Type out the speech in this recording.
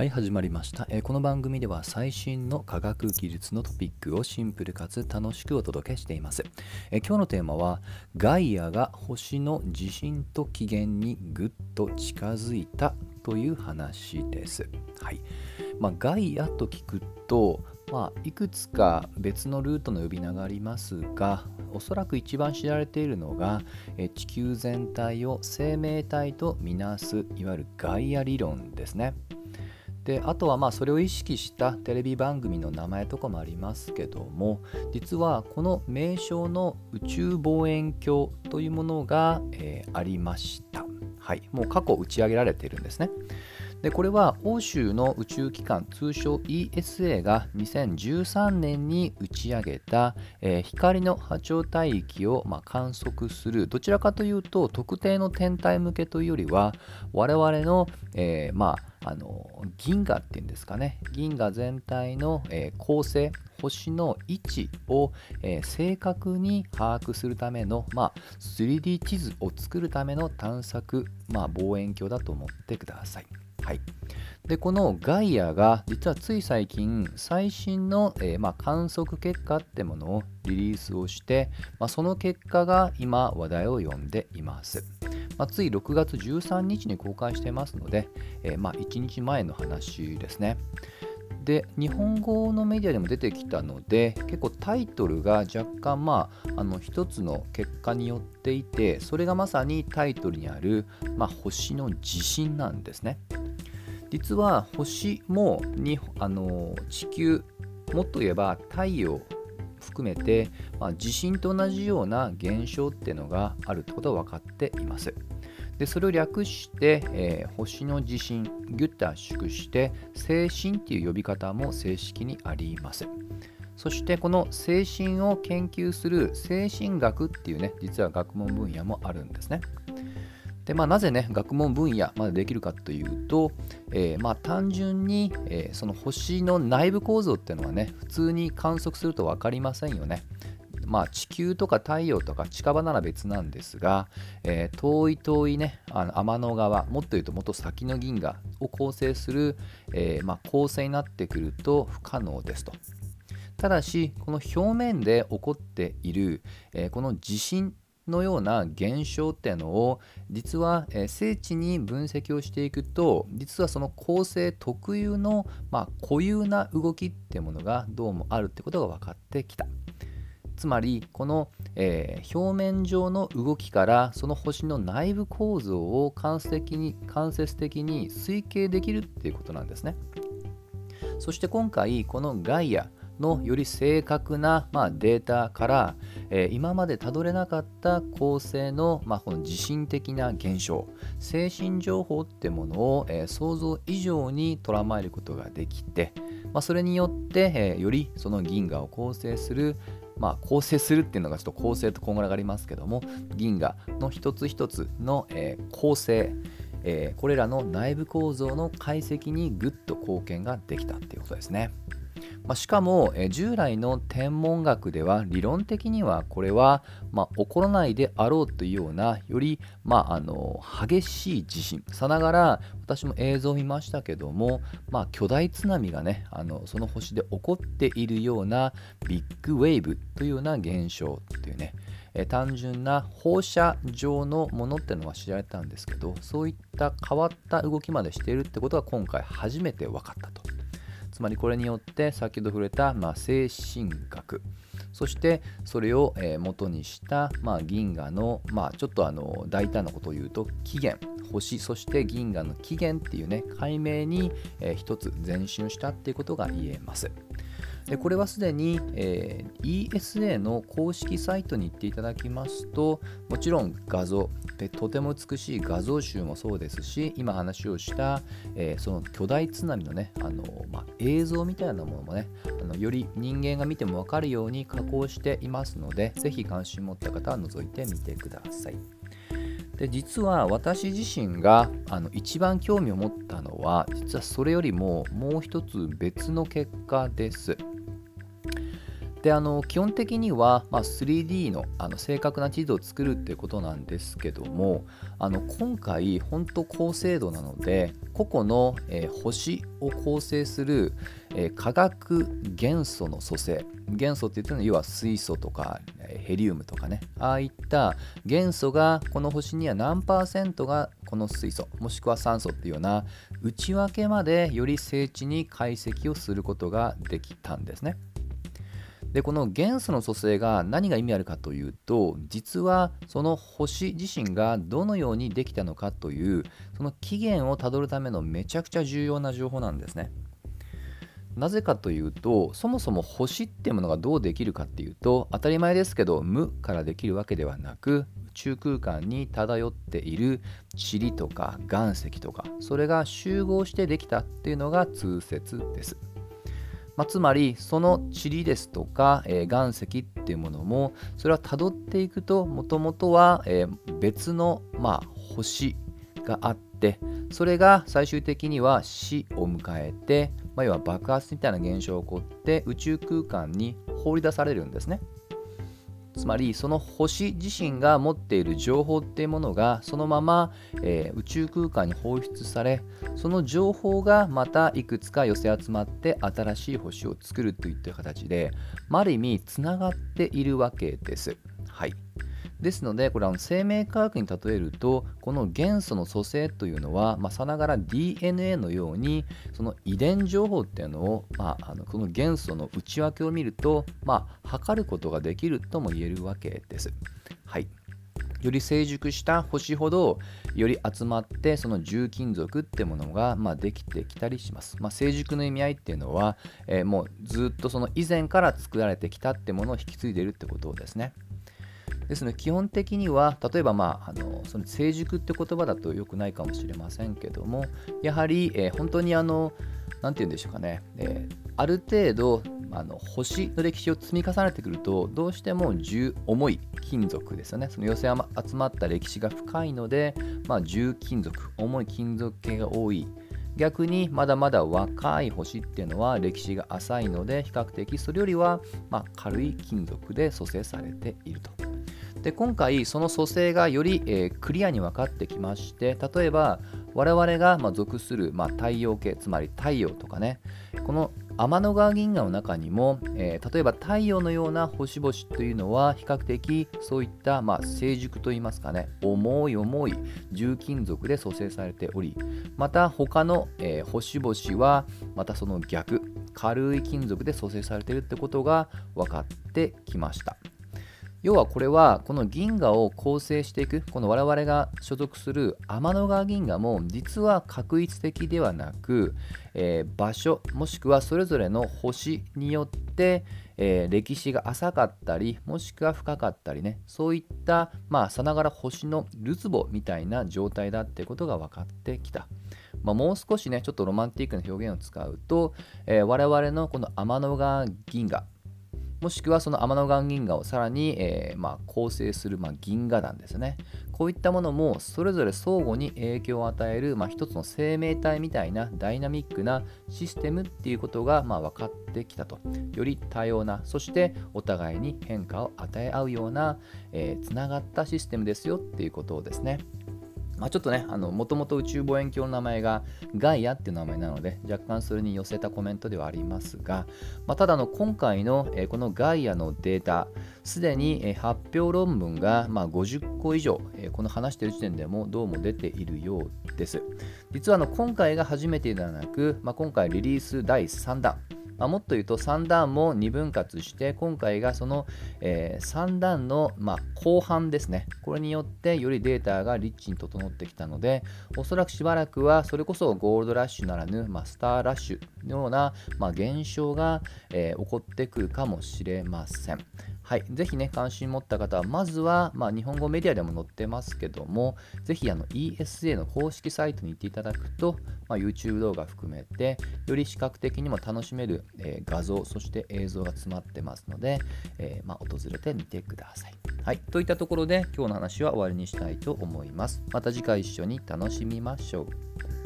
はい始まりました、えー、この番組では最新の科学技術のトピックをシンプルかつ楽しくお届けしています、えー、今日のテーマはガイアが星の地震と起源にぐっと近づいたという話です。はい。まあ、ガイアと聞くとまあ、いくつか別のルートの呼び名がありますがおそらく一番知られているのが地球全体を生命体とみなすいわゆるガイア理論ですね。であとはまあそれを意識したテレビ番組の名前とかもありますけども実はこの名称の宇宙望遠鏡というものが、えー、ありました。はい、もう過去打ち上げられているんですね。でこれは欧州の宇宙機関通称 ESA が2013年に打ち上げた、えー、光の波長帯域を、まあ、観測するどちらかというと特定の天体向けというよりは我々の、えー、まああの銀河っていうんですかね銀河全体の、えー、構成星の位置を、えー、正確に把握するための、まあ、3D 地図を作るための探索、まあ、望遠鏡だと思ってください。はい、でこのガイアが実はつい最近最新の、えー、まあ、観測結果ってものをリリースをして、まあ、その結果が今話題を呼んでいます。まあ、つい6月13日に公開してますので、えー、ま1日前の話ですね。で日本語のメディアでも出てきたので結構タイトルが若干まああの一つの結果によっていてそれがまさにタイトルにある、ま、星の地震なんですね。実は星もにあの地球もっと言えば太陽含めて、まあ、地震と同じような現象っていうのがあるってことは分かっています。でそれを略して、えー、星の地震ギュッと圧縮して精神っていう呼び方も正式にあります。そしてこの精神を研究する精神学っていうね実は学問分野もあるんですね。でまあ、なぜね学問分野までできるかというと、えー、まあ、単純に、えー、その星の内部構造っていうのはね普通に観測すると分かりませんよね。まあ、地球とか太陽とか近場なら別なんですが、えー、遠い遠いねあの天の川もっと言うともっと先の銀河を構成する、えー、まあ、構成になってくると不可能ですと。ただしこの表面で起こっている、えー、この地震のような現象っていうのを実は、え、精緻に分析をしていくと実はその構成特有の、まあ、固有な動きっていうものがどうもあるってことが分かってきた。つまりこの、えー、表面上の動きからその星の内部構造を間接的に間接的に推計できるっていうことなんですね。そして今回このガイアのより正確な、まあ、データから、えー、今までたどれなかった構成の、まあ、この地震的な現象精神情報ってものを、えー、想像以上に捉まえることができて、まあ、それによって、えー、よりその銀河を構成するまあ、構成するっていうのがちょっと構成とこんがらがりますけども銀河の一つ一つの、えー、構成、えー、これらの内部構造の解析にぐっと貢献ができたっていうことですね。まあ、しかも、え従来の天文学では理論的にはこれは、まあ、起こらないであろうというようなより、まあ、あの激しい地震さながら私も映像を見ましたけども、まあ、巨大津波がねあのその星で起こっているようなビッグウェーブというような現象っていうね単純な放射状のものっていうのは知られたんですけどそういった変わった動きまでしているってことが今回初めて分かったと。つまりこれによって先ほど触れた、まあ、精神学そしてそれを、え元にした、まあ、銀河の、まあ、ちょっとあの大胆なことを言うと起源星そして銀河の起源っていうね解明に、えー、一つ前進したっていうことが言えます。でこれはすでに、えー、ESA の公式サイトに行っていただきますともちろん画像でとても美しい画像集もそうですし今話をした、えー、その巨大津波のねあの、まあ、映像みたいなものもねあのより人間が見ても分かるように加工していますのでぜひ関心持った方は覗いてみてください。で実は私自身があの一番興味を持ったのは実はそれよりももう一つ別の結果です。であの基本的には、まあ、3D のあの正確な地図を作るっていうことなんですけどもあの今回本当高精度なので個々の、えー、星を構成する、えー、化学元素の組成元素って言ってるのは要は水素とかヘリウムとかねああいった元素がこの星には何パーセントがこの水素もしくは酸素っていうような内訳までより精緻に解析をすることができたんですね。でこの元素の組成が何が意味あるかというと実はその星自身がどのようにできたのかというその起源をたどるためのめちゃくちゃ重要な情報なんですね。なぜかというとそもそも星っていうものがどうできるかっていうと当たり前ですけど無からできるわけではなく宇宙空間に漂っている塵とか岩石とかそれが集合してできたっていうのが通説です。まあ、つまりその塵ですとか、えー、岩石っていうものもそれはたどっていくともともとは、えー、別の、まあ、星があってそれが最終的には死を迎えて、まあ、要は爆発みたいな現象が起こって宇宙空間に放り出されるんですね。つまりその星自身が持っている情報っていうものがそのまま、えー、宇宙空間に放出されその情報がまたいくつか寄せ集まって新しい星を作るといった形で、あ、ある意味つながっているわけです。はいですのでこれは生命科学に例えるとこの元素の組成というのは、まあ、さながら DNA のようにその遺伝情報っていうのを、まあ、あのこの元素の内訳を見ると、まあ、測ることができるとも言えるわけです。はいより成熟した星ほどより集まってその重金属ってものが、まあ、できてきたりします。まあ、成熟の意味合いっていうのは、えー、もうずっとその以前から作られてきたってものを引き継いでいるってことですね。ですので基本的には例えば、まあ、あのその成熟って言葉だと良くないかもしれませんけどもやはり、えー、本当にあの何て言うんでしょうかね、えー、ある程度あの星の歴史を積み重ねてくるとどうしても重重い金属ですよね。その寄せ集まった歴史が深いので、まあ、重金属重い金属系が多い。逆にまだまだ若い星っていうのは歴史が浅いので比較的それよりはま軽い金属で組成されていると。で今回その組成がより、えー、クリアに分かってきまして例えば我々が、ま属する、ま太陽系つまり太陽とかねこの天の川銀河の中にも、えー、例えば太陽のような星々というのは比較的そういった、まあ、成熟といいますかね重い重い重金属で組成されておりまた他の、えー、星々はまたその逆軽い金属で組成されているってことが分かってきました。要はこれはこの銀河を構成していくこの我々が所属する天の川銀河も実は確一的ではなく、えー、場所もしくはそれぞれの星によって、えー、歴史が浅かったりもしくは深かったりねそういったまあさながら星のるつぼみたいな状態だってことが分かってきた。まあ、もう少しねちょっとロマンティックな表現を使うと、えー、我々のこの天の川銀河もしくはその天の川銀河をさらに、えー、まあ、構成する、まあ、銀河団ですね。こういったものもそれぞれ相互に影響を与える、まあ、一つの生命体みたいなダイナミックなシステムっていうことが、まあ、分かってきたと。より多様な、そしてお互いに変化を与え合うような、えー、つながったシステムですよっていうことをですね。まあ、ちょっとね、もともと宇宙望遠鏡の名前がガイアっていう名前なので、若干それに寄せたコメントではありますが、まあ、ただの今回の、え、このガイアのデータ、すでに、え、発表論文が、まあ、50個以上、え、この話している時点でもどうも出ているようです。実はあの今回が初めてではなく、まあ、今回リリース第3弾、まあ、もっと言うと3段も2分割して今回がその、えー、3段の、まあ、後半ですねこれによってよりデータがリッチに整ってきたのでおそらくしばらくはそれこそゴールドラッシュならぬ、まあ、スターラッシュのような、まあ、現象が、えー、起こってくるかもしれません。はい、ぜひね、関心持った方は、まずは、まあ、日本語メディアでも載ってますけども、ぜひあの ESA の公式サイトに行っていただくと、まあ、YouTube 動画含めて、より視覚的にも楽しめる、えー、画像、そして映像が詰まってますので、えー、まあ、訪れてみてください。はい、といったところで、今日の話は終わりにしたいと思います。また次回一緒に楽しみましょう。